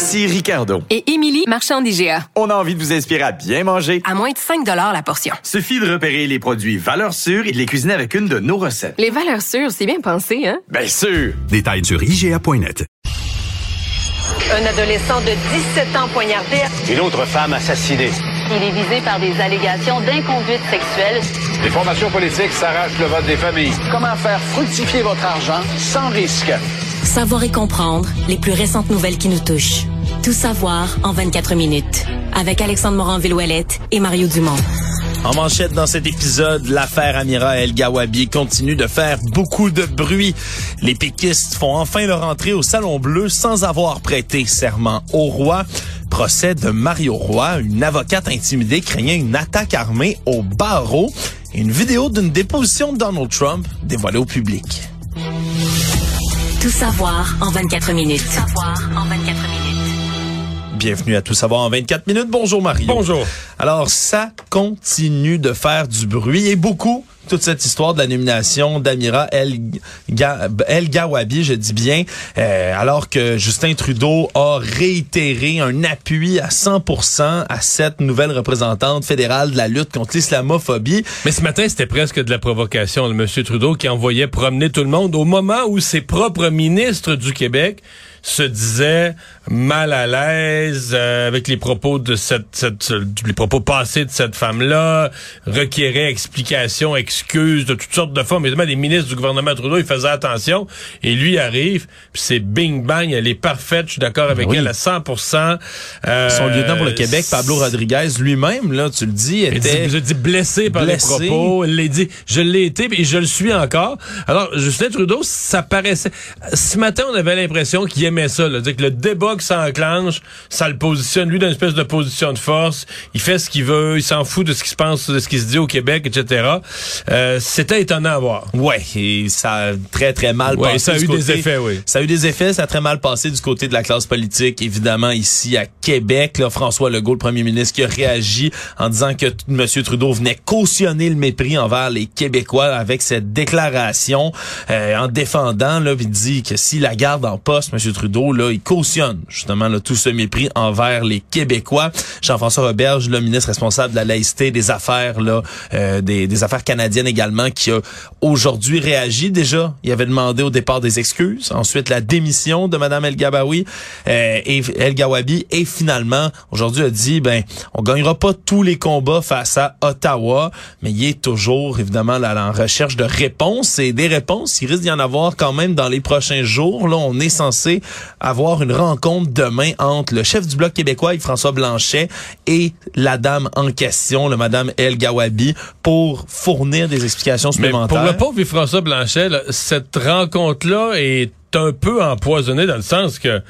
Ici Ricardo. Et Émilie, marchand d'IGA. On a envie de vous inspirer à bien manger. À moins de 5 la portion. Suffit de repérer les produits valeurs sûres et de les cuisiner avec une de nos recettes. Les valeurs sûres, c'est bien pensé, hein? Bien sûr! Détails sur IGA.net. Un adolescent de 17 ans poignardé. Une autre femme assassinée. Il est visé par des allégations d'inconduite sexuelle. Les formations politiques s'arrachent le vote des familles. Comment faire fructifier votre argent sans risque? Savoir et comprendre les plus récentes nouvelles qui nous touchent. Tout savoir en 24 minutes. Avec Alexandre Morin-Villouellette et Mario Dumont. En manchette dans cet épisode, l'affaire Amira El Gawabi continue de faire beaucoup de bruit. Les péquistes font enfin leur entrée au Salon Bleu sans avoir prêté serment au roi. Procès de Mario Roy, une avocate intimidée craignant une attaque armée au barreau. Et une vidéo d'une déposition de Donald Trump dévoilée au public. Tout savoir en 24 minutes. Tout savoir en 24 minutes. Bienvenue à Tout savoir en 24 minutes. Bonjour Mario. Bonjour. Alors, ça continue de faire du bruit et beaucoup toute cette histoire de la nomination d'Amira El, El Gawabi, je dis bien, euh, alors que Justin Trudeau a réitéré un appui à 100% à cette nouvelle représentante fédérale de la lutte contre l'islamophobie. Mais ce matin, c'était presque de la provocation de M. Trudeau qui envoyait promener tout le monde au moment où ses propres ministres du Québec se disait mal à l'aise euh, avec les propos de cette, cette, les propos passés de cette femme-là, requérait explication, excuses de toutes sortes de formes. Évidemment, les ministres du gouvernement Trudeau, ils faisaient attention et lui arrive, puis c'est bing bang, elle est parfaite, je suis d'accord avec elle à 100%. Euh, Son lieutenant pour le Québec, Pablo Rodriguez, lui-même, là, tu le dis, était je dis blessé par les propos. Il l'a dit, je l'ai été et je le suis encore. Alors, Justin Trudeau, ça paraissait. Ce matin, on avait l'impression qu'il aimait ça, là, dire que le débat que ça enclenche, ça le positionne lui dans une espèce de position de force. Il fait ce qu'il veut, il s'en fout de ce qui se pense, de ce qui se dit au Québec, etc. Euh, C'était étonnant à voir. Ouais, et ça a très très mal ouais, passé. Ça a eu des effets, oui. Ça a eu des effets, ça a très mal passé du côté de la classe politique, évidemment ici à Québec. Là, François Legault, le premier ministre, qui a réagi en disant que M. Trudeau venait cautionner le mépris envers les Québécois avec cette déclaration, euh, en défendant, là, il dit que si la garde en poste, M. Trudeau, là, il cautionne justement tout ce mépris envers les Québécois. Jean-François Roberge, le ministre responsable de la laïcité des affaires, euh, des, affaires canadiennes également, qui a aujourd'hui réagi. Déjà, il avait demandé au départ des excuses. Ensuite, la démission de Mme El Gabawi euh, et El Gawabi. Et finalement, aujourd'hui, a dit, ben, on gagnera pas tous les combats face à Ottawa, mais il est toujours, évidemment, là, en recherche de réponses. Et des réponses, il risque d'y en avoir quand même dans les prochains jours. Là, on est censé avoir une rencontre demain entre le chef du Bloc québécois, François Blanchet, et la dame en question, le Madame El Gawabi, pour fournir des explications supplémentaires. Mais pour le pauvre François Blanchet, là, cette rencontre-là est un peu empoisonnée dans le sens que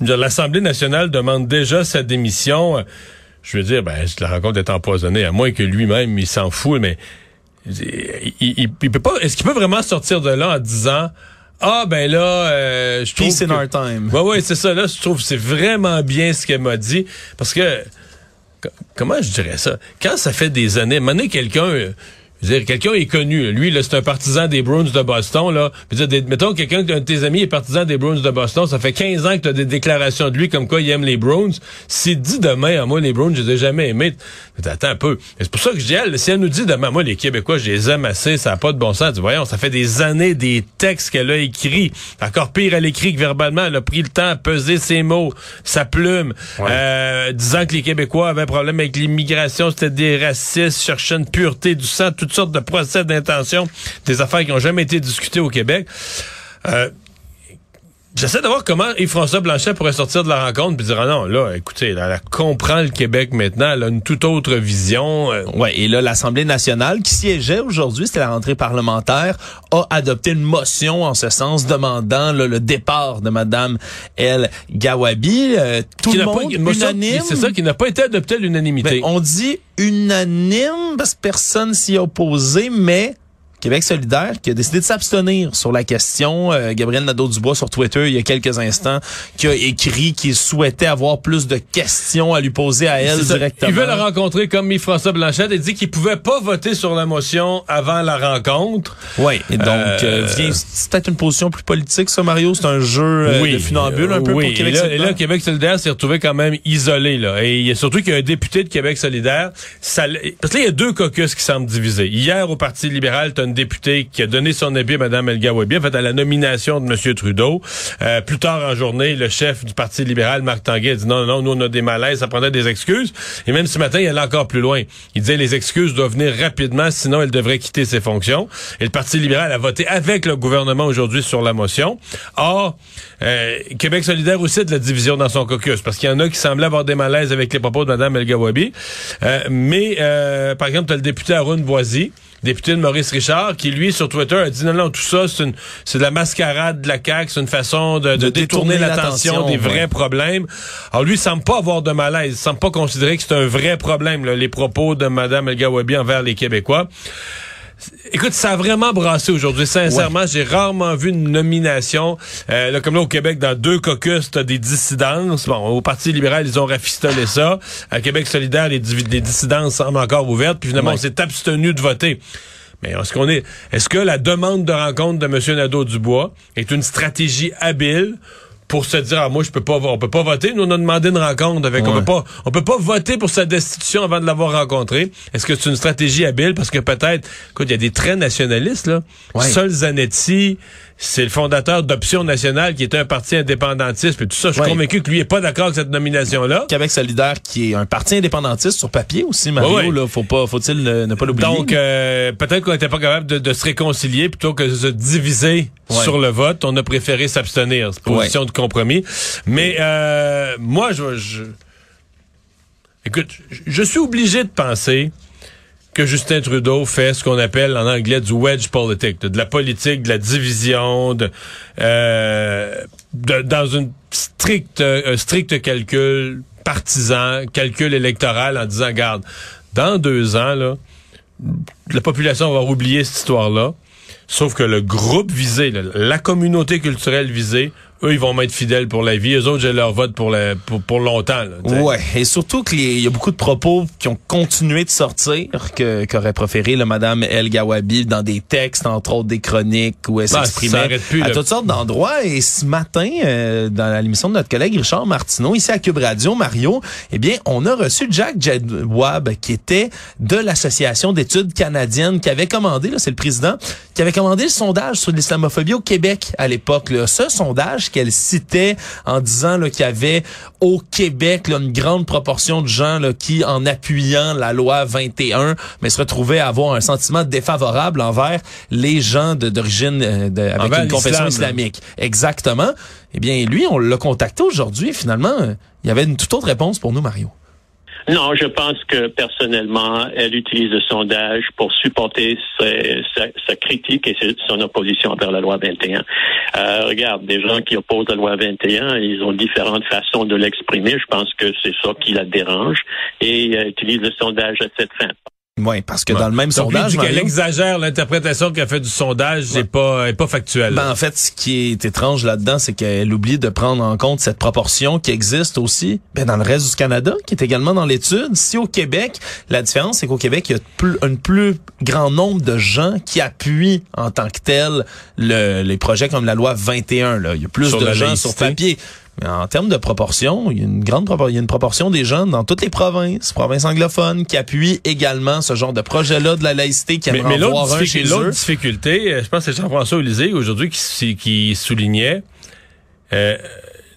l'Assemblée nationale demande déjà sa démission. Je veux dire, ben, la rencontre est empoisonnée, à moins que lui-même, il s'en fout, mais il, il, il peut pas. Est-ce qu'il peut vraiment sortir de là en disant ah ben là, euh, je trouve Peace in our time. Ouais ouais, c'est ça. Là, je trouve c'est vraiment bien ce qu'elle m'a dit parce que comment je dirais ça? Quand ça fait des années, maintenant quelqu'un euh, je veux dire, quelqu'un est connu. Lui, là, c'est un partisan des Bruins de Boston, là. Je veux dire, mettons, quelqu'un de tes amis est partisan des Bruins de Boston. Ça fait 15 ans que tu as des déclarations de lui comme quoi il aime les Bruins. S'il dit demain, à moi, les Bruins, je les ai jamais aimés. Mais attends un peu. C'est pour ça que je dis, elle, si elle nous dit demain, moi, les Québécois, je les aime assez, ça n'a pas de bon sens. Dis, voyons, ça fait des années des textes qu'elle a écrits. Encore pire, elle écrit que verbalement, elle a pris le temps à peser ses mots, sa plume, ouais. euh, disant que les Québécois avaient un problème avec l'immigration, c'était des racistes, cherchaient une pureté du sang, toutes de procès d'intention, des affaires qui n'ont jamais été discutées au Québec. Euh, J'essaie de voir comment Yves-François Blanchet pourrait sortir de la rencontre puis dire ah non là écoutez elle, elle comprend le Québec maintenant elle a une toute autre vision euh. ouais et là l'Assemblée nationale qui siégeait aujourd'hui c'était la rentrée parlementaire a adopté une motion en ce sens demandant là, le départ de Madame El Gawabi. Euh, tout Qui le pas- monde unanime? c'est ça qui n'a pas été adopté à l'unanimité. Ben, on dit unanime parce que personne s'y est opposé, mais Québec solidaire qui a décidé de s'abstenir sur la question. Euh, Gabriel Nadeau-Dubois sur Twitter il y a quelques instants qui a écrit qu'il souhaitait avoir plus de questions à lui poser à elle directement. Il veut la rencontrer comme Yves-François Blanchet et dit qu'il pouvait pas voter sur la motion avant la rencontre. Oui, et donc Euh, euh, c'est peut-être une position plus politique ça Mario, c'est un jeu euh, de funambule un peu oui. pour Québec et là, solidaire? et là, Québec solidaire s'est retrouvé quand même isolé. Là. Et il y a surtout qu'il y a un député de Québec solidaire. Ça, parce que là, il y a deux caucus qui semblent divisés. Hier, au Parti libéral, députée qui a donné son avis à Mme El Gawabi, en fait, à la nomination de M. Trudeau. Euh, plus tard en journée, le chef du Parti libéral, Marc Tanguay, a dit non, non, nous, on a des malaises, ça prendrait des excuses. Et même ce matin, il allait encore plus loin. Il disait les excuses doivent venir rapidement, sinon elle devrait quitter ses fonctions. Et le Parti libéral a voté avec le gouvernement aujourd'hui sur la motion. Or, euh, Québec solidaire aussi a de la division dans son caucus, parce qu'il y en a qui semblaient avoir des malaises avec les propos de Mme El Gawabi. Euh, mais, euh, par exemple, tu as le député Arun Boisy, député de Maurice Richard, qui, lui, sur Twitter, a dit non, non, tout ça, c'est une, c'est de la mascarade de la CAQ, c'est une façon de, de De détourner, détourner l'attention des vrais ouais. problèmes. Alors, lui, il semble pas avoir de malaise, il semble pas considérer que c'est un vrai problème, là, les propos de Mme El Gawabi envers les Québécois. Écoute, ça a vraiment brassé aujourd'hui. Sincèrement, j'ai rarement vu une nomination. Euh, là, comme là, au Québec, dans deux caucus, t'as des dissidences. Bon, au Parti libéral, ils ont rafistolé ça. À Québec solidaire, les, dissidences semblent encore ouvertes. Puis finalement, Ouais. on s'est abstenu de voter. Mais est-ce qu'on est, est-ce que la demande de rencontre de M. Nadeau-Dubois est une stratégie habile pour se dire, ah, moi, je peux pas, on peut pas voter. Nous, on a demandé une rencontre avec, on peut pas, on peut pas voter pour sa destitution avant de l'avoir rencontré. Est-ce que c'est une stratégie habile? Parce que peut-être, écoute, il y a des traits nationalistes, là. Ouais. Sol Zanetti, c'est le fondateur d'Option Nationale, qui est un parti indépendantiste, puis tout ça. Je suis Ouais. convaincu que lui est pas d'accord avec cette nomination-là. Québec solidaire qui est un parti indépendantiste sur papier aussi Mario Ouais, ouais. là, faut pas faut-il ne, ne pas l'oublier. Donc, euh, peut-être qu'on n'était pas capable de, de se réconcilier plutôt que de se diviser sur le vote. On a préféré s'abstenir. C'est une position de compromis. Mais euh, moi, je, je... Écoute, je suis obligé de penser que Justin Trudeau fait ce qu'on appelle en anglais du wedge politique, de, la politique, de la division, de, euh, dans une stricte, un strict calcul partisan, calcul électoral en disant, garde, dans deux ans, là, la population va oublier cette histoire-là. Sauf que le groupe visé, la communauté culturelle visée, eux, ils vont m'être fidèles pour la vie. Eux autres, j'ai leur vote pour, la, pour, pour longtemps. Là, t'sais. Ouais, et surtout qu'il y a beaucoup de propos qui ont continué de sortir que qu'aurait préféré le madame El Gawabi dans des textes entre autres des chroniques où elle ça s'exprimait plus, à toutes sortes d'endroits et ce matin euh, dans l'émission de notre collègue Richard Martineau ici à Cube Radio Mario, eh bien, on a reçu Jack Jedwab qui était de l'association d'études canadiennes qui avait commandé là, c'est le président qui avait commandé le sondage sur l'islamophobie au Québec à l'époque là. Ce sondage qu'elle citait en disant qu'il y avait au Québec là, une grande proportion de gens là, qui, en appuyant la loi 21, mais se retrouvaient à avoir un sentiment défavorable envers les gens d'origine euh, avec Envers une confession islamique. Exactement. Eh bien, lui, on l'a contacté aujourd'hui. Finalement, euh, il y avait une toute autre réponse pour nous, Mario. Non, je pense que personnellement, elle utilise le sondage pour supporter sa, sa critique et son opposition envers la loi 21. Euh, regarde, des gens qui opposent la loi 21, ils ont différentes façons de l'exprimer. Je pense que c'est ça qui la dérange et elle utilise le sondage à cette fin. Oui, parce que Ouais. dans le même Donc, sondage, qu'elle exagère l'interprétation qu'elle fait du sondage, n'est pas, est pas factuelle. Ben, en fait, ce qui est étrange là-dedans, c'est qu'elle oublie de prendre en compte cette proportion qui existe aussi ben, dans le reste du Canada, qui est également dans l'étude. Si au Québec, la différence, c'est qu'au Québec, il y a plus, un plus grand nombre de gens qui appuient en tant que tel le- les projets comme la loi 21. Là. Il y a plus Sur de gens laïcité. sur papier. Mais en termes de proportion, il y a une grande propor- il y a une proportion des gens dans toutes les provinces, provinces anglophones, qui appuient également ce genre de projet-là de la laïcité, qui Mais, mais voir un difficulté, chez l'autre difficulté, euh, je pense que c'est Jean-François Olysée aujourd'hui qui, qui soulignait euh,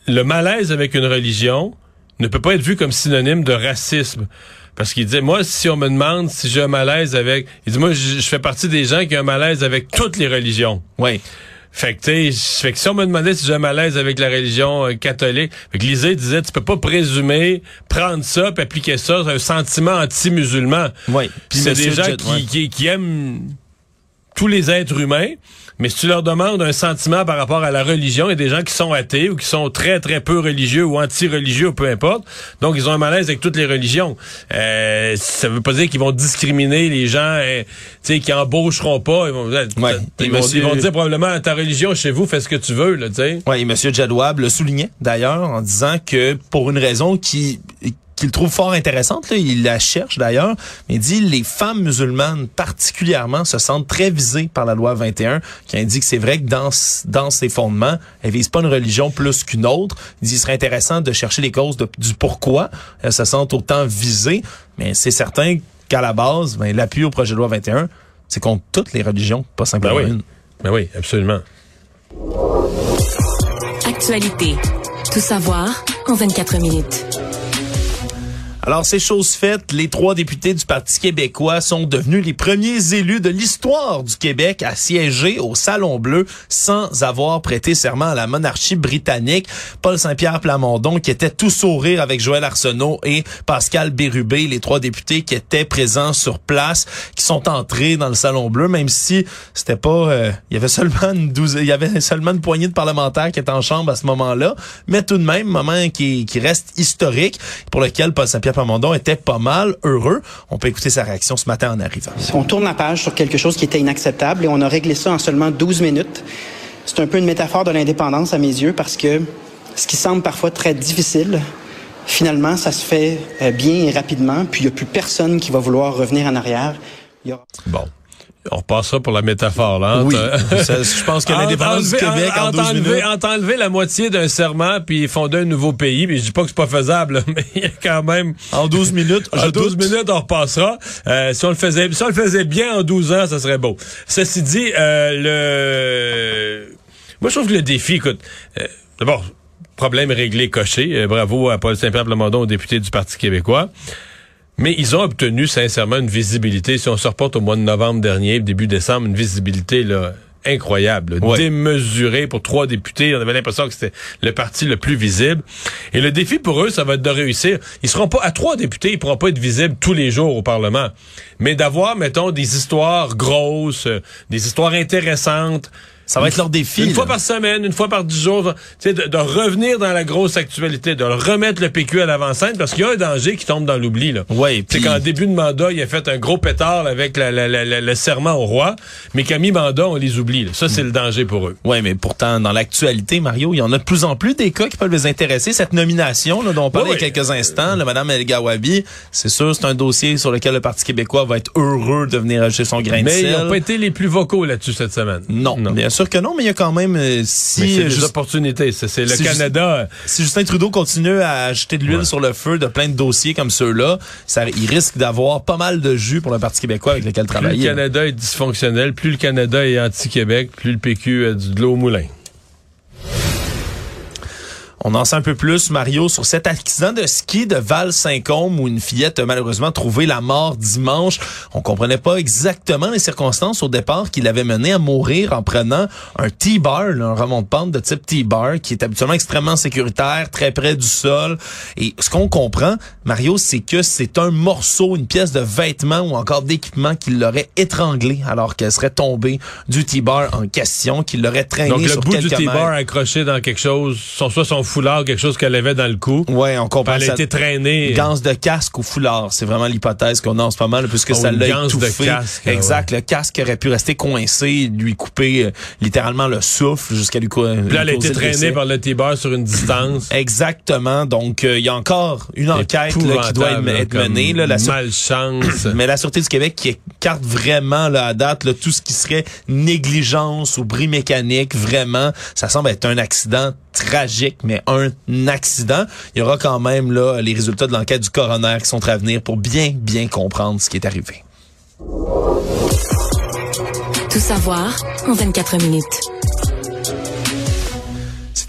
le malaise avec une religion ne peut pas être vu comme synonyme de racisme. Parce qu'il disait, moi, si on me demande si j'ai un malaise avec... Il dit, moi, je, je fais partie des gens qui ont un malaise avec toutes les religions. Oui. Fait que, tu sais, fait que si on me demandait si j'ai un malaise avec la religion euh, catholique, fait que Lisée disait, tu peux pas présumer, prendre ça, puis appliquer ça, c'est un sentiment anti-musulman. Oui. Puis c'est des gens qui, qui, qui aiment tous les êtres humains, mais si tu leur demandes un sentiment par rapport à la religion, il y a des gens qui sont athées ou qui sont très, très peu religieux ou anti-religieux ou peu importe. Donc, ils ont un malaise avec toutes les religions. Euh, ça veut pas dire qu'ils vont discriminer les gens euh, qui embaucheront pas. Ils vont, Ouais. ils, vont, monsieur- ils vont dire probablement ta religion chez vous, fais ce que tu veux. Sais. Oui, et M. Jadouab le soulignait d'ailleurs en disant que pour une raison qui qu'il trouve fort intéressante, là, il la cherche d'ailleurs, mais il dit les femmes musulmanes particulièrement se sentent très visées par la loi 21, qui indique que c'est vrai que dans, dans ses fondements, elles visent pas une religion plus qu'une autre. Il dit qu'il serait intéressant de chercher les causes de- du pourquoi elles se sentent autant visées, mais c'est certain qu'à la base, ben, l'appui au projet de loi 21, c'est contre toutes les religions, pas simplement Ben oui. une. Ben oui, absolument. Actualité. Tout savoir en 24 minutes. Alors, c'est chose faite. Les trois députés du Parti québécois sont devenus les premiers élus de l'histoire du Québec à siéger au Salon Bleu sans avoir prêté serment à la monarchie britannique. Paul Saint-Pierre Plamondon, qui était tout sourire avec Joël Arsenault et Pascal Bérubé, les trois députés qui étaient présents sur place, qui sont entrés dans le Salon Bleu, même si c'était pas, euh, il y avait seulement une douze, il y avait seulement une poignée de parlementaires qui étaient en chambre à ce moment-là, mais tout de même, moment qui, qui reste historique, pour lequel Paul Saint-Pierre Plamondon était pas mal heureux. On peut écouter sa réaction ce matin en arrivant. On tourne la page sur quelque chose qui était inacceptable et on a réglé ça en seulement 12 minutes. C'est un peu une métaphore de l'indépendance à mes yeux parce que ce qui semble parfois très difficile, finalement, ça se fait euh, bien et rapidement, puis il n'y a plus personne qui va vouloir revenir en arrière. Bon. On repassera pour la métaphore, là. Oui. Ça, je pense que l'indépendance du Québec en en- 12 enlever- en enlever la moitié d'un serment puis fonder un nouveau pays. Mais je dis pas que c'est pas faisable, mais il y a quand même. En 12 minutes, En 12 doute. minutes, on repassera. Euh, si on le faisait, si on le faisait bien en 12 ans, ça serait beau. Ceci dit, euh, le, moi, je trouve que le défi, écoute, euh, d'abord, problème réglé, coché. Euh, bravo à Paul Saint-Pierre Plamondon, député du Parti québécois. Mais ils ont obtenu sincèrement une visibilité. Si on se reporte au mois de novembre dernier, début décembre, une visibilité là, incroyable, Ouais. démesurée pour trois députés. On avait l'impression que c'était le parti le plus visible. Et le défi pour eux, ça va être de réussir. Ils seront pas à trois députés, ils pourront pas être visibles tous les jours au Parlement, mais d'avoir, mettons, des histoires grosses, euh, des histoires intéressantes. Ça va être leur défi. Une là. fois par semaine, une fois par dix jours, tu sais, de, de revenir dans la grosse actualité, de remettre le PQ à l'avant-scène, parce qu'il y a un danger qui tombe dans l'oubli. Là. Ouais, C'est qu'en début de mandat, il a fait un gros pétard avec la- la- la- la- le serment au roi, mais qu'à mi-mandat, on les oublie. là. Ça, c'est le danger pour eux. Oui, mais pourtant, dans l'actualité, Mario, il y en a de plus en plus des cas qui peuvent les intéresser. Cette nomination là, dont on parlait Oui, il y a quelques instants, le Madame El Gawabi, c'est sûr, c'est un dossier sur lequel le Parti québécois va être heureux de venir ajouter son grain de Mais ils sel. n'ont pas été les plus vocaux là-dessus cette semaine. Non, bien sûr que non, mais il y a quand même, euh, si, Mais c'est des Just- opportunités. C'est c'est le si Canada. si Justin Trudeau continue à ajouter de l'huile sur le feu de plein de dossiers comme ceux-là, ça, il risque d'avoir pas mal de jus pour le Parti québécois avec lequel Plus le travailler. Canada est dysfonctionnel, plus le Canada est anti-Québec, plus le PQ a du- de l'eau au moulin. On en sait un peu plus, Mario, sur cet accident de ski de Val-Saint-Côme où une fillette a malheureusement trouvé la mort dimanche. On comprenait pas exactement les circonstances au départ qui l'avaient mené à mourir en prenant un T-bar, un remont de pente de type T-bar, qui est habituellement extrêmement sécuritaire, très près du sol. Et ce qu'on comprend, Mario, c'est que c'est un morceau, une pièce de vêtement ou encore d'équipement qui l'aurait étranglé alors qu'elle serait tombée du T-bar en question, qui l'aurait traîné Donc, le sur bout du T-bar accroché dans quelque chose, son, soit son foulard, quelque chose qu'elle avait dans le cou. Ouais, on comprend Elle a été traînée. Ganse de casque ou foulard, c'est vraiment l'hypothèse qu'on a en ce moment, là, puisque Oh, ça l'a ganse de étouffé. casque, exact, le casque aurait pu rester coincé, lui couper euh, littéralement le souffle jusqu'à lui Puis là, elle a été traînée par le T-bar sur une distance. Exactement. Donc, euh, il y a encore une enquête là, qui doit être, menée. Là, la malchance. Mais la Sûreté du Québec qui écarte vraiment là, à date là, tout ce qui serait négligence ou bris mécanique, vraiment, ça semble être un accident tragique, mais un accident. Il y aura quand même là les résultats de l'enquête du coroner qui sont à venir pour bien, bien comprendre ce qui est arrivé. Tout savoir en 24 minutes.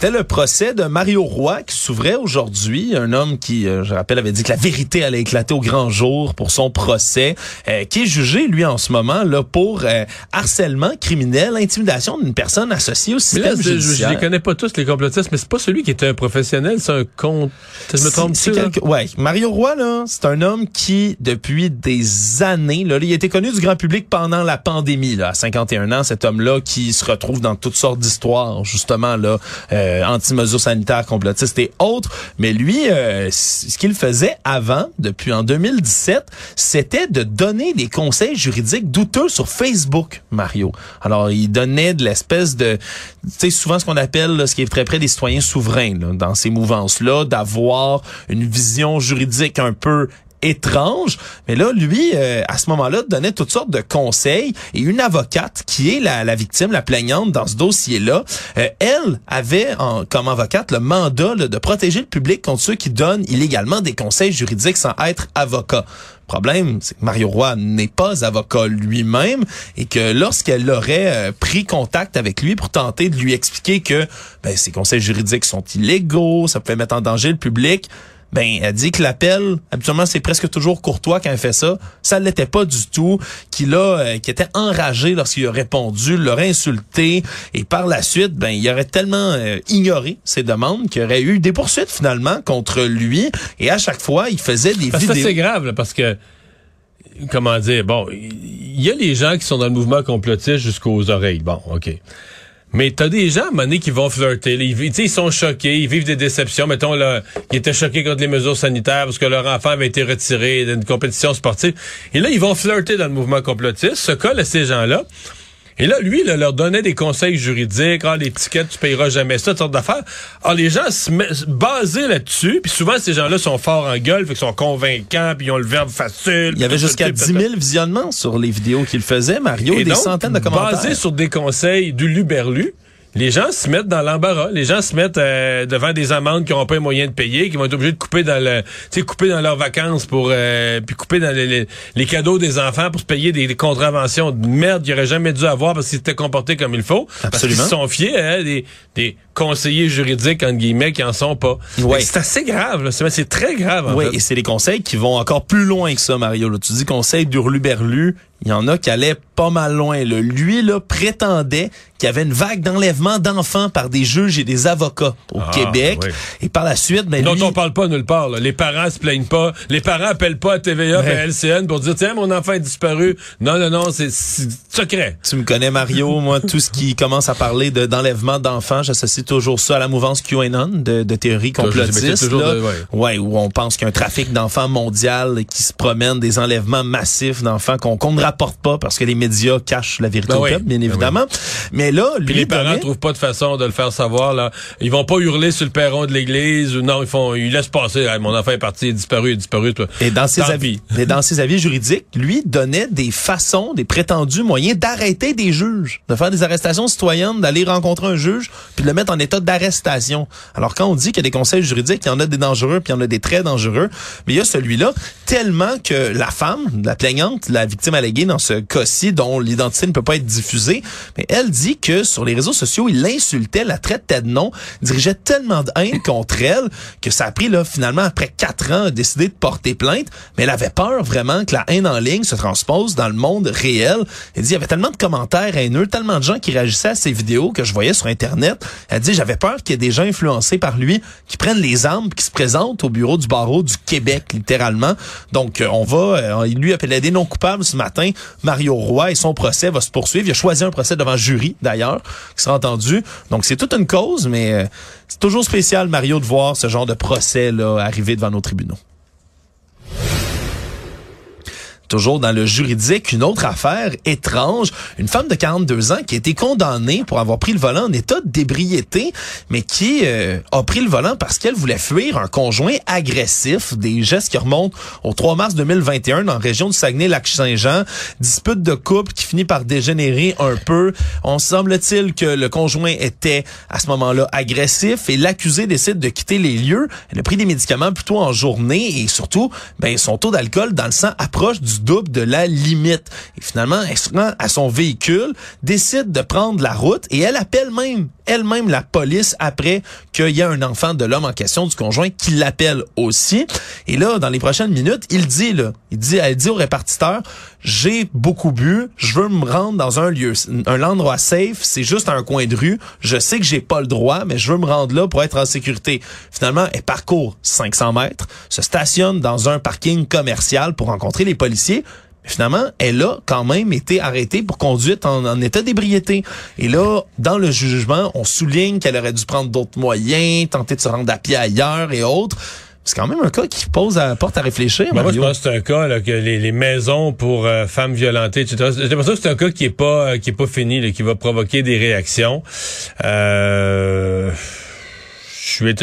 C'était le procès de Mario Roy qui s'ouvrait aujourd'hui, un homme qui, euh, je rappelle, avait dit que la vérité allait éclater au grand jour pour son procès, euh, qui est jugé, lui, en ce moment, là, pour euh, harcèlement criminel, intimidation d'une personne associée au système mais là, je, judiciaire. je les connais pas tous, les complotistes, mais c'est pas celui qui était un professionnel, c'est un compte. Je me trompe quelque- Ouais, Mario Roy là, c'est un homme qui depuis des années là, il été connu du grand public pendant la pandémie là, à 51 ans, cet homme-là qui se retrouve dans toutes sortes d'histoires justement là, euh, anti-mesures sanitaires, complotistes et autres, mais lui euh, ce qu'il faisait avant depuis en 2017, c'était de donner des conseils juridiques douteux sur Facebook, Mario. Alors, il donnait de l'espèce de tu sais souvent ce qu'on appelle ce qui est très près des citoyens souverains dans ces mouvances-là, d'avoir une vision juridique un peu étrange, mais là, lui, euh, à ce moment-là, donnait toutes sortes de conseils et une avocate qui est la, la victime, la plaignante dans ce dossier-là, euh, elle avait comme avocate le mandat là, de protéger le public contre ceux qui donnent illégalement des conseils juridiques sans être avocat. Problème, c'est que Mario Roy n'est pas avocat lui-même et que lorsqu'elle aurait euh, pris contact avec lui pour tenter de lui expliquer que ben, ces conseils juridiques sont illégaux, ça peut mettre en danger le public, ben elle dit que l'appel habituellement c'est presque toujours courtois quand elle fait ça. Ça ne l'était pas du tout. Qu'il a euh, qui était enragé lorsqu'il a répondu l'aurait insulté. Et par la suite ben il aurait tellement euh, ignoré ses demandes qu'il aurait eu des poursuites finalement contre lui. Et à chaque fois il faisait des Parce que ça, vidéos. c'est grave, là, parce que, comment dire, bon, il y a les gens qui sont dans le mouvement complotiste jusqu'aux oreilles. Bon, OK. Mais t'as des gens, à qui vont flirter. Ils, ils sont choqués, ils vivent des déceptions. Mettons, là, ils étaient choqués contre les mesures sanitaires parce que leur enfant avait été retiré d'une compétition sportive. Et là, ils vont flirter dans le mouvement complotiste, se collent à ces gens-là. Et là, lui, là, leur donnait des conseils juridiques. Ah, l'étiquette, tu payeras jamais ça, toutes sortes d'affaires. Alors, les gens se met- basaient là-dessus. Puis souvent, ces gens-là sont forts en gueule, fait qu'ils sont convaincants, puis ils ont le verbe facile. il y avait jusqu'à tout, 10 tout, 000 visionnements sur les vidéos qu'il faisait Mario et des donc, centaines de commentaires Basé sur des conseils du Luberlu, les gens se mettent dans l'embarras. Les gens se mettent euh, devant des amendes qui n'ont pas les moyens de payer, qui vont être obligés de couper dans le, tu sais, couper dans leurs vacances pour, euh, puis couper dans les, les- les cadeaux des enfants pour se payer des, des contraventions de merde qu'ils n'auraient jamais dû avoir parce qu'ils s'étaient comportés comme il faut. Parce Absolument. qu'ils se sont fiés à des, des conseillers juridiques, entre guillemets, qui en sont pas. Ouais. C'est assez grave, là. C'est très grave, en Oui, et c'est des conseils qui vont encore plus loin que ça, Mario. Là. Tu dis conseil d'Urluberlu, il y en a qui allaient pas mal loin. Là. Lui, là, prétendait qu'il y avait une vague d'enlèvement d'enfants par des juges et des avocats au Ah, Québec. oui. Et par la suite, ben, dont lui, on parle pas nulle part. là. Les parents se plaignent pas. Les parents appellent pas à TVA et à LCN pour dire tiens mon enfant est disparu. Non non non c'est secret. tu me connais, Mario. Moi, tout ce qui commence à parler de- d'enlèvement d'enfants, j'associe toujours ça à la mouvance QAnon de, de théorie complotiste. là. de- ouais. ouais, où on pense qu'il y a un trafic d'enfants mondial qui se promène, des enlèvements massifs d'enfants qu'on ne rapporte pas parce que les médias cachent la vérité Ben au oui. peuple, bien Ben évidemment. Mais là, lui Puis les parents trouvent pas de façon de le faire savoir là. Ils vont pas hurler sur le perron de l'église ou non ils font ils laissent passer. Hey, mon enfant est parti, il est disparu, il est disparu toi. Et dans ses Tant avis, et dans ses avis juridiques, lui donnait des façons, des prétendus moyens d'arrêter des juges, de faire des arrestations citoyennes, d'aller rencontrer un juge, puis de le mettre en état d'arrestation. Alors quand on dit qu'il y a des conseils juridiques, il y en a des dangereux, puis il y en a des très dangereux, mais il y a celui-là tellement que la femme, la plaignante, la victime alléguée dans ce cas-ci, dont l'identité ne peut pas être diffusée, mais elle dit que sur les réseaux sociaux, il l'insultait, la traitait de nom, dirigeait tellement de haine contre elle que ça a pris là finalement après quatre ans, a décidé de porter plainte, mais elle avait peur vraiment que la haine en ligne se transpose dans le monde réel. Elle dit il y avait tellement de commentaires haineux, tellement de gens qui réagissaient à ces vidéos que je voyais sur internet. Elle dit j'avais peur qu'il y ait des gens influencés par lui qui prennent les armes qui se présentent au bureau du barreau du Québec littéralement. Donc euh, on va euh, il lui a plaidé non coupable ce matin. Mario Roy et son procès va se poursuivre. Il a choisi un procès devant jury d'ailleurs qui sera entendu. Donc c'est toute une cause mais euh, c'est toujours spécial Mario de voir ce genre de procès là arriver devant nos tribunaux. Toujours dans le juridique, une autre affaire étrange. Une femme de 42 ans qui a été condamnée pour avoir pris le volant en état d'ébriété, mais qui euh, a pris le volant parce qu'elle voulait fuir un conjoint agressif. Des gestes qui remontent au 3 mars 2021 dans la région du Saguenay-Lac-Saint-Jean. Dispute de couple qui finit par dégénérer un peu. On semble-t-il que le conjoint était à ce moment-là agressif et l'accusé décide de quitter les lieux. Elle a pris des médicaments plutôt en journée et surtout, ben, son taux d'alcool dans le sang approche du double de la limite. Et finalement, elle se rend à son véhicule, décide de prendre la route et elle appelle même elle-même la police après qu'il y a un enfant de l'homme en question, du conjoint, qui l'appelle aussi. Et là, dans les prochaines minutes, il dit, là, il dit, elle dit au répartiteur, j'ai beaucoup bu, je veux me rendre dans un lieu, un endroit safe, c'est juste un coin de rue, je sais que j'ai pas le droit, mais je veux me rendre là pour être en sécurité. Finalement, elle parcourt 500 mètres, se stationne dans un parking commercial pour rencontrer les policiers, finalement, elle a quand même été arrêtée pour conduite en, état d'ébriété. Et là, dans le jugement, on souligne qu'elle aurait dû prendre d'autres moyens, tenter de se rendre à pied ailleurs et autres. C'est quand même un cas qui pose à la porte à réfléchir. Ben moi, je pense que c'est un cas là, que les, maisons pour euh, femmes violentées, etc. J'ai l'impression que c'est un cas qui est pas euh, qui est pas fini, là, qui va provoquer des réactions. Euh, je suis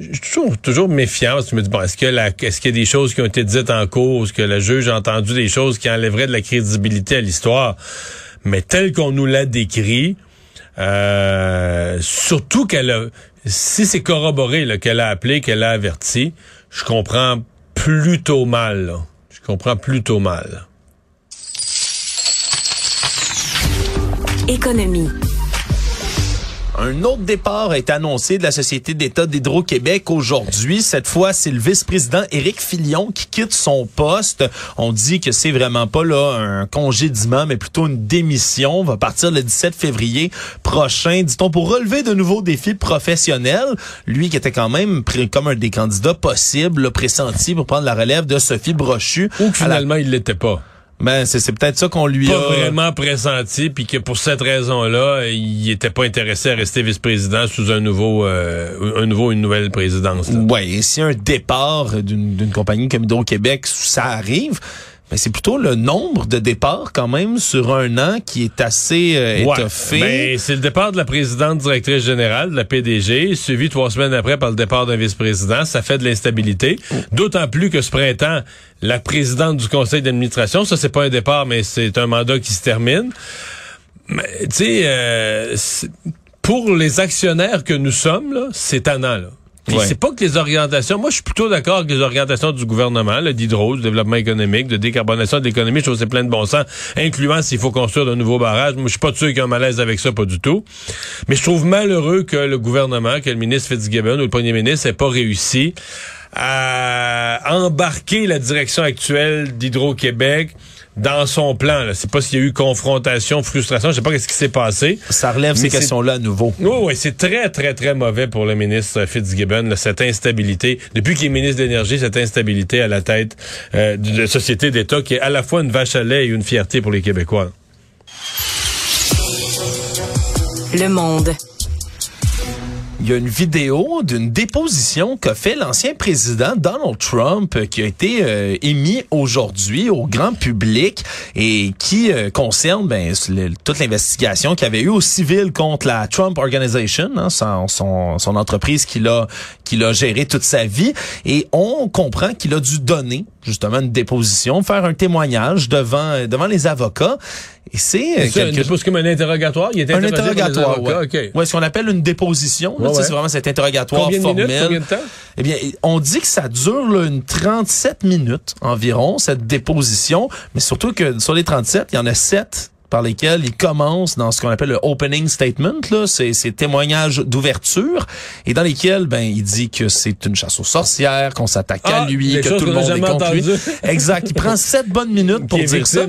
je suis toujours, méfiant parce me dis, bon, est-ce que est-ce qu'il y a des choses qui ont été dites en cause, que le juge a entendu des choses qui enlèveraient de la crédibilité à l'histoire? Mais tel qu'on nous l'a décrit, euh, surtout qu'elle a, si c'est corroboré, qu'elle a appelé, qu'elle a averti, je comprends plutôt mal. Je comprends plutôt mal. Économie. Un autre départ est annoncé de la Société d'État d'Hydro-Québec aujourd'hui. Cette fois, c'est le vice-président Éric Filion qui quitte son poste. On dit que c'est vraiment pas là un congédiement, mais plutôt une démission. On va partir le 17 février prochain, dit-on, pour relever de nouveaux défis professionnels. Lui qui était quand même comme un des candidats possibles, pressenti pour prendre la relève de Sophie Brochu. Ou finalement, il l'était pas. Ben c'est peut-être ça qu'on lui pas a vraiment pressenti puis que pour cette raison-là, il était pas intéressé à rester vice-président sous un nouveau euh, un nouveau une nouvelle présidence. Ouais, et si un départ d'une compagnie comme Hydro-Québec ça arrive, mais c'est plutôt le nombre de départs quand même sur un an qui est assez euh, étoffé. Ben, c'est le départ de la présidente directrice générale de la PDG, suivi trois semaines après par le départ d'un vice-président. Ça fait de l'instabilité. Oh. D'autant plus que ce printemps, la présidente du conseil d'administration, ça c'est pas un départ, mais c'est un mandat qui se termine. Mais tu sais, euh, pour les actionnaires que nous sommes, c'est tannant. Là. Puis c'est pas que les orientations. Moi, je suis plutôt d'accord avec les orientations du gouvernement, le d'hydro, du développement économique, de décarbonation de l'économie. Je trouve que c'est plein de bon sens, incluant s'il faut construire de nouveaux barrages. Moi, je suis pas sûr qu'il y ait un malaise avec ça, pas du tout. Mais je trouve malheureux que le gouvernement, que le ministre Fitzgibbon ou le premier ministre n'ait pas réussi à embarquer la direction actuelle d'Hydro-Québec dans son plan. Je sais pas s'il y a eu confrontation, frustration, je sais pas ce qui s'est passé. Ça relève ces questions-là à nouveau. Oui, oui, c'est très, très, très mauvais pour le ministre Fitzgibbon, cette instabilité. Depuis qu'il est ministre de l'Énergie, cette instabilité à la tête euh, de société d'État qui est à la fois une vache à lait et une fierté pour les Québécois. Le monde il y a une vidéo d'une déposition qu'a fait l'ancien président Donald Trump qui a été euh, émis aujourd'hui au grand public et qui euh, concerne ben, toute l'investigation qu'il avait eu au civil contre la Trump Organization, hein, son, entreprise qu'il a, qu'il a géré toute sa vie. Et on comprend qu'il a dû donner justement une déposition, faire un témoignage devant les avocats. Et c'est euh, quelque chose comme un interrogatoire. Il était un interrogatoire, ouais. ouais. ce qu'on appelle une déposition. C'est vraiment cet interrogatoire combien formel. Minutes, combien de temps? Eh bien, on dit que ça dure là, une 37 minutes environ cette déposition, mais surtout que sur les 37, il y en a 7 par lesquels il commence dans ce qu'on appelle le opening statement, là, c'est ces témoignages d'ouverture, et dans lesquels ben il dit que c'est une chasse aux sorcières, qu'on s'attaque à ah, lui, que tout le monde est contre lui. Exact. Il prend sept bonnes minutes pour dire ça.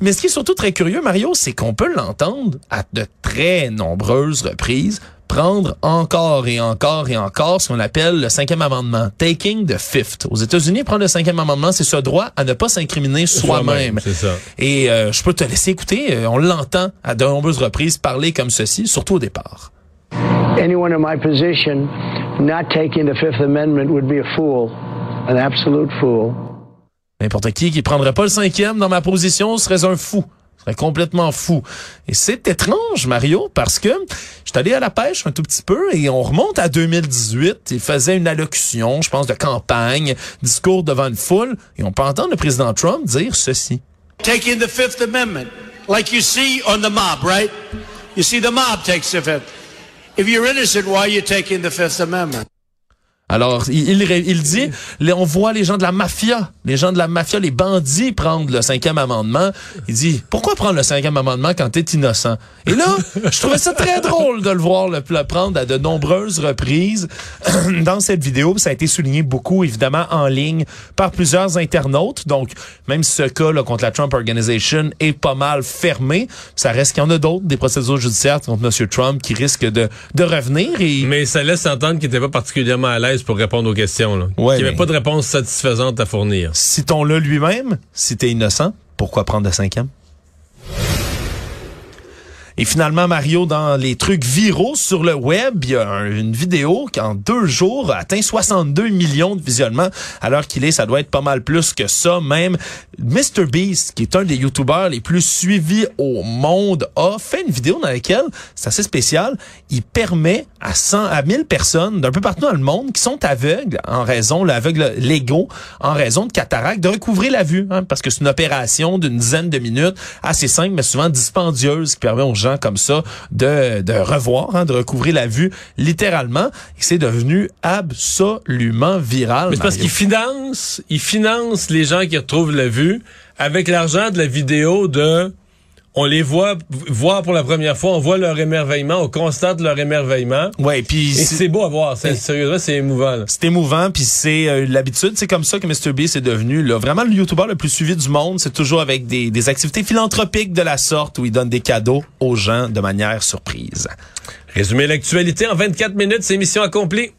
Mais ce qui est surtout très curieux, Mario, c'est qu'on peut l'entendre à de très nombreuses reprises prendre encore et encore et encore ce qu'on appelle le cinquième amendement, taking the fifth. Aux États-Unis, prendre le cinquième amendement, c'est ce droit à ne pas s'incriminer soi-même. Et euh, je peux te laisser écouter. Euh, on l'entend à de nombreuses reprises parler comme ceci, surtout au départ. Anyone in my position not taking the Fifth Amendment would be a fool, an absolute fool. N'importe qui qui prendrait pas le cinquième dans ma position serait un fou serait complètement fou. Et c'est étrange, Mario, parce que je suis allé à la pêche un tout petit peu et on remonte à 2018. Il faisait une allocution, je pense, de campagne, discours devant une foule, et on peut entendre le président Trump dire ceci. Taking the Fifth Amendment, like you see on the mob, right? You see the mob takes the Fifth. If you're innocent, why are you taking the Fifth Amendment? Alors, il, il, il dit, on voit les gens de la mafia, les gens de la mafia, les bandits prendre le cinquième amendement. Il dit, pourquoi prendre le cinquième amendement quand t'es innocent? Et là, je trouvais ça très drôle de le voir le, prendre à de nombreuses reprises dans cette vidéo. Ça a été souligné beaucoup, évidemment, en ligne par plusieurs internautes. Donc, même si ce cas là, contre la Trump Organization est pas mal fermé, ça reste qu'il y en a d'autres, des procédures judiciaires contre M. Trump qui risquent de, de revenir. Mais ça laisse entendre qu'il n'était pas particulièrement à l'aise pour répondre aux questions. Là. Ouais, qu'il n'y avait pas de réponse satisfaisante à fournir. Citons-le lui-même. Si t'es innocent, pourquoi prendre le cinquième? Et finalement, Mario, dans les trucs viraux sur le web, il y a un- une vidéo qui, en deux jours, atteint 62 millions de visionnements. Alors qu'il est, ça doit être pas mal plus que ça. Même MrBeast, qui est un des YouTubers les plus suivis au monde, a fait une vidéo dans laquelle, c'est assez spécial, il permet à 100, à 1000 personnes d'un peu partout dans le monde qui sont aveugles en raison, l'aveugle légaux, en raison de cataracte, de recouvrer la vue, hein, parce que c'est une opération d'une dizaine de minutes, assez simple, mais souvent dispendieuse, qui permet aux gens comme ça de, de revoir, hein, de recouvrer la vue littéralement. Et c'est devenu absolument viral. Mais c'est parce Mario. qu'il finance, il finance les gens qui retrouvent la vue avec l'argent de la vidéo de on les voit voir pour la première fois, on voit leur émerveillement, on constate leur émerveillement. Ouais, puis c'est beau à voir, c'est- sérieusement, c'est émouvant. C'est émouvant, puis c'est euh, l'habitude. C'est comme ça que MrBeast est devenu là, vraiment le YouTuber le plus suivi du monde. C'est toujours avec des, des activités philanthropiques de la sorte où il donne des cadeaux aux gens de manière surprise. Résumer l'actualité en 24 minutes, c'est mission accomplie.